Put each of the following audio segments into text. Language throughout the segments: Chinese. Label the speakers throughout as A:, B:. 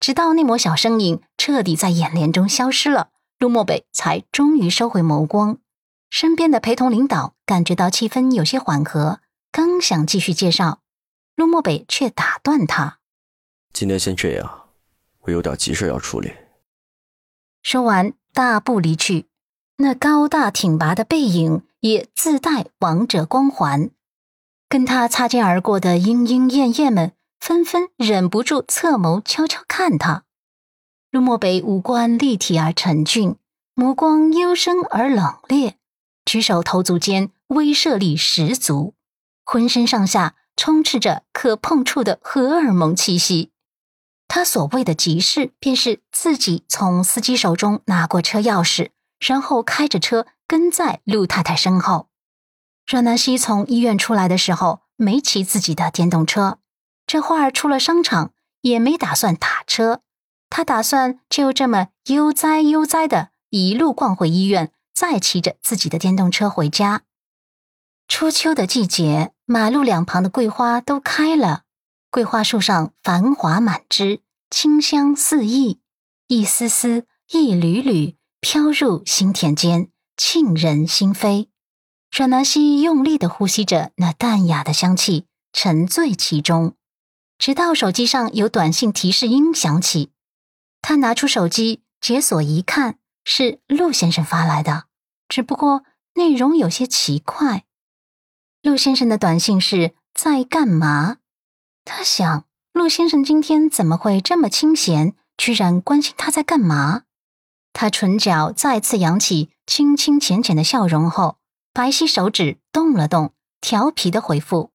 A: 直到那抹小身影彻底在眼帘中消失了，陆漠北才终于收回眸光。身边的陪同领导感觉到气氛有些缓和，刚想继续介绍，陆漠北却打断他：“
B: 今天先这样，我有点急事要处理。”
A: 说完，大步离去。那高大挺拔的背影也自带王者光环，跟他擦肩而过的莺莺燕燕们纷纷忍不住侧眸悄悄看他。陆漠北五官立体而沉峻，目光幽深而冷冽。举手投足间威慑力十足，浑身上下充斥着可碰触的荷尔蒙气息。他所谓的急事，便是自己从司机手中拿过车钥匙，然后开着车跟在陆太太身后。阮南希从医院出来的时候，没骑自己的电动车，这会儿出了商场，也没打算打车，他打算就这么悠哉悠哉的一路逛回医院。再骑着自己的电动车回家。初秋的季节，马路两旁的桂花都开了，桂花树上繁华满枝，清香四溢，一丝丝、一缕缕飘入心田间，沁人心扉。阮南希用力的呼吸着那淡雅的香气，沉醉其中，直到手机上有短信提示音响起，他拿出手机解锁一看，是陆先生发来的。只不过内容有些奇怪，陆先生的短信是在干嘛？他想，陆先生今天怎么会这么清闲，居然关心他在干嘛？他唇角再次扬起清清浅浅的笑容后，白皙手指动了动，调皮的回复：“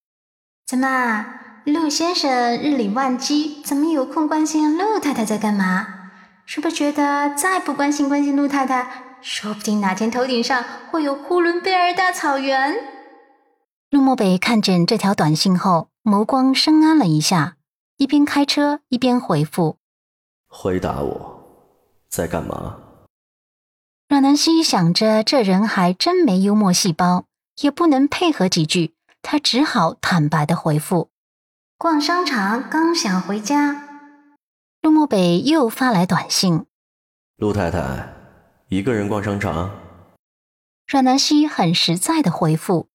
C: 怎么，陆先生日理万机，怎么有空关心陆太太在干嘛？是不是觉得再不关心关心陆太太？”说不定哪天头顶上会有呼伦贝尔大草原。
A: 陆漠北看见这条短信后，眸光深谙了一下，一边开车一边回复：“
B: 回答我，在干嘛？”
A: 阮南希想着，这人还真没幽默细胞，也不能配合几句，他只好坦白的回复：“
C: 逛商场，刚想回家。”
A: 陆漠北又发来短信：“
B: 陆太太。”一个人逛商场，
A: 阮南希很实在的回复：“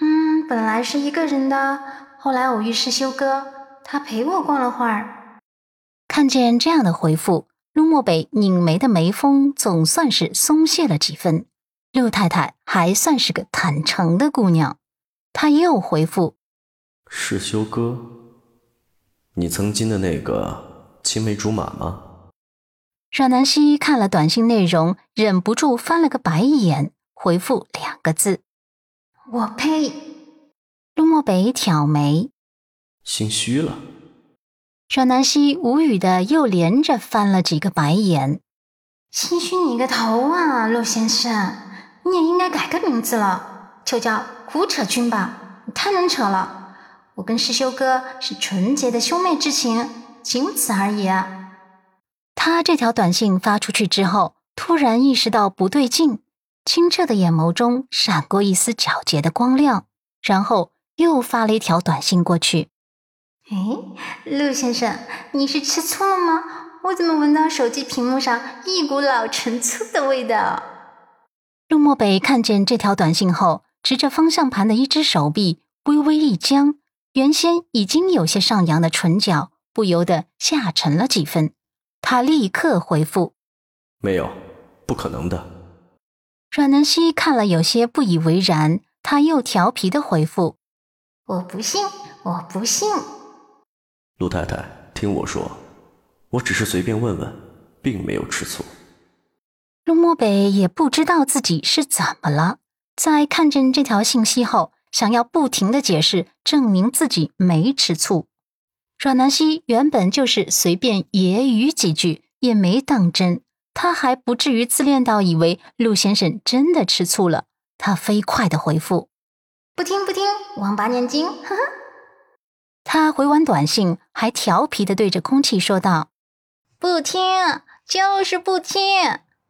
C: 嗯，本来是一个人的，后来偶遇师修哥，他陪我逛了会儿。”
A: 看见这样的回复，陆漠北拧眉的眉峰总算是松懈了几分。陆太太还算是个坦诚的姑娘，她又回复：“
B: 世修哥，你曾经的那个青梅竹马吗？”
A: 阮南希看了短信内容，忍不住翻了个白眼，回复两个字：“
C: 我呸。”
A: 陆漠北挑眉，
B: 心虚了。
A: 阮南希无语的又连着翻了几个白眼：“
C: 心虚你个头啊，陆先生，你也应该改个名字了，就叫胡扯君吧，你太能扯了。我跟师修哥是纯洁的兄妹之情，仅此而已。”
A: 他这条短信发出去之后，突然意识到不对劲，清澈的眼眸中闪过一丝皎洁的光亮，然后又发了一条短信过去：“
C: 哎，陆先生，你是吃醋了吗？我怎么闻到手机屏幕上一股老陈醋的味道？”
A: 陆漠北看见这条短信后，持着方向盘的一只手臂微微一僵，原先已经有些上扬的唇角不由得下沉了几分。他立刻回复：“
B: 没有，不可能的。”
A: 阮南希看了有些不以为然，他又调皮的回复：“
C: 我不信，我不信。”
B: 陆太太，听我说，我只是随便问问，并没有吃醋。
A: 陆漠北也不知道自己是怎么了，在看见这条信息后，想要不停的解释，证明自己没吃醋。阮南希原本就是随便揶揄几句，也没当真。他还不至于自恋到以为陆先生真的吃醋了。他飞快的回复：“
C: 不听不听，王八念经。”呵呵。
A: 他回完短信，还调皮的对着空气说道：“
C: 不听，就是不听，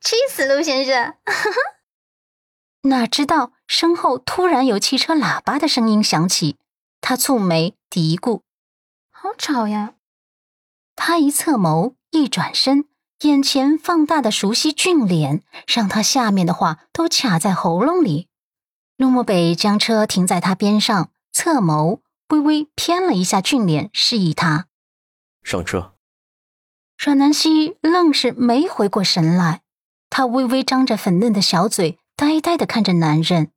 C: 气死陆先生！”呵呵。
A: 哪知道身后突然有汽车喇叭的声音响起，他蹙眉嘀咕。
C: 好吵呀！
A: 他一侧眸，一转身，眼前放大的熟悉俊脸，让他下面的话都卡在喉咙里。陆漠北将车停在他边上，侧眸微微偏了一下俊脸，示意他
B: 上车。
A: 阮南希愣是没回过神来，她微微张着粉嫩的小嘴，呆呆的看着男人，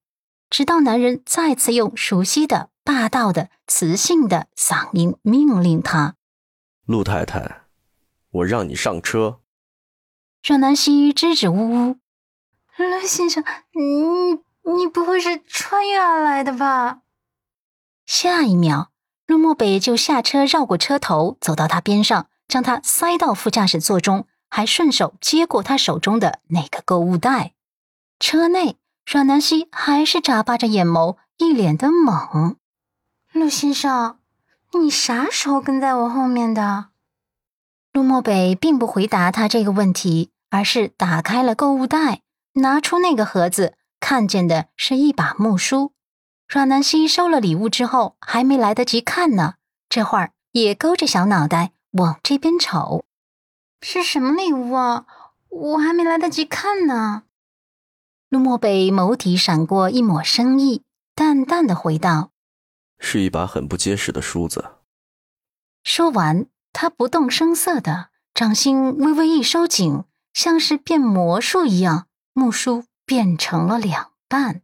A: 直到男人再次用熟悉的、霸道的、磁性的嗓音命令他：“
B: 陆太太，我让你上车。”
A: 阮南希支支吾吾：“
C: 陆先生，你你不会是穿越而来的吧？”
A: 下一秒，陆漠北就下车，绕过车头，走到他边上。将他塞到副驾驶座中，还顺手接过他手中的那个购物袋。车内，阮南希还是眨巴着眼眸，一脸的懵。
C: 陆先生，你啥时候跟在我后面的？
A: 陆漠北并不回答他这个问题，而是打开了购物袋，拿出那个盒子，看见的是一把木梳。阮南希收了礼物之后，还没来得及看呢，这会儿也勾着小脑袋。往这边瞅，
C: 是什么礼物啊？我还没来得及看呢。
A: 陆漠北眸底闪过一抹深意，淡淡的回道：“
B: 是一把很不结实的梳子。”
A: 说完，他不动声色的掌心微微一收紧，像是变魔术一样，木梳变成了两半。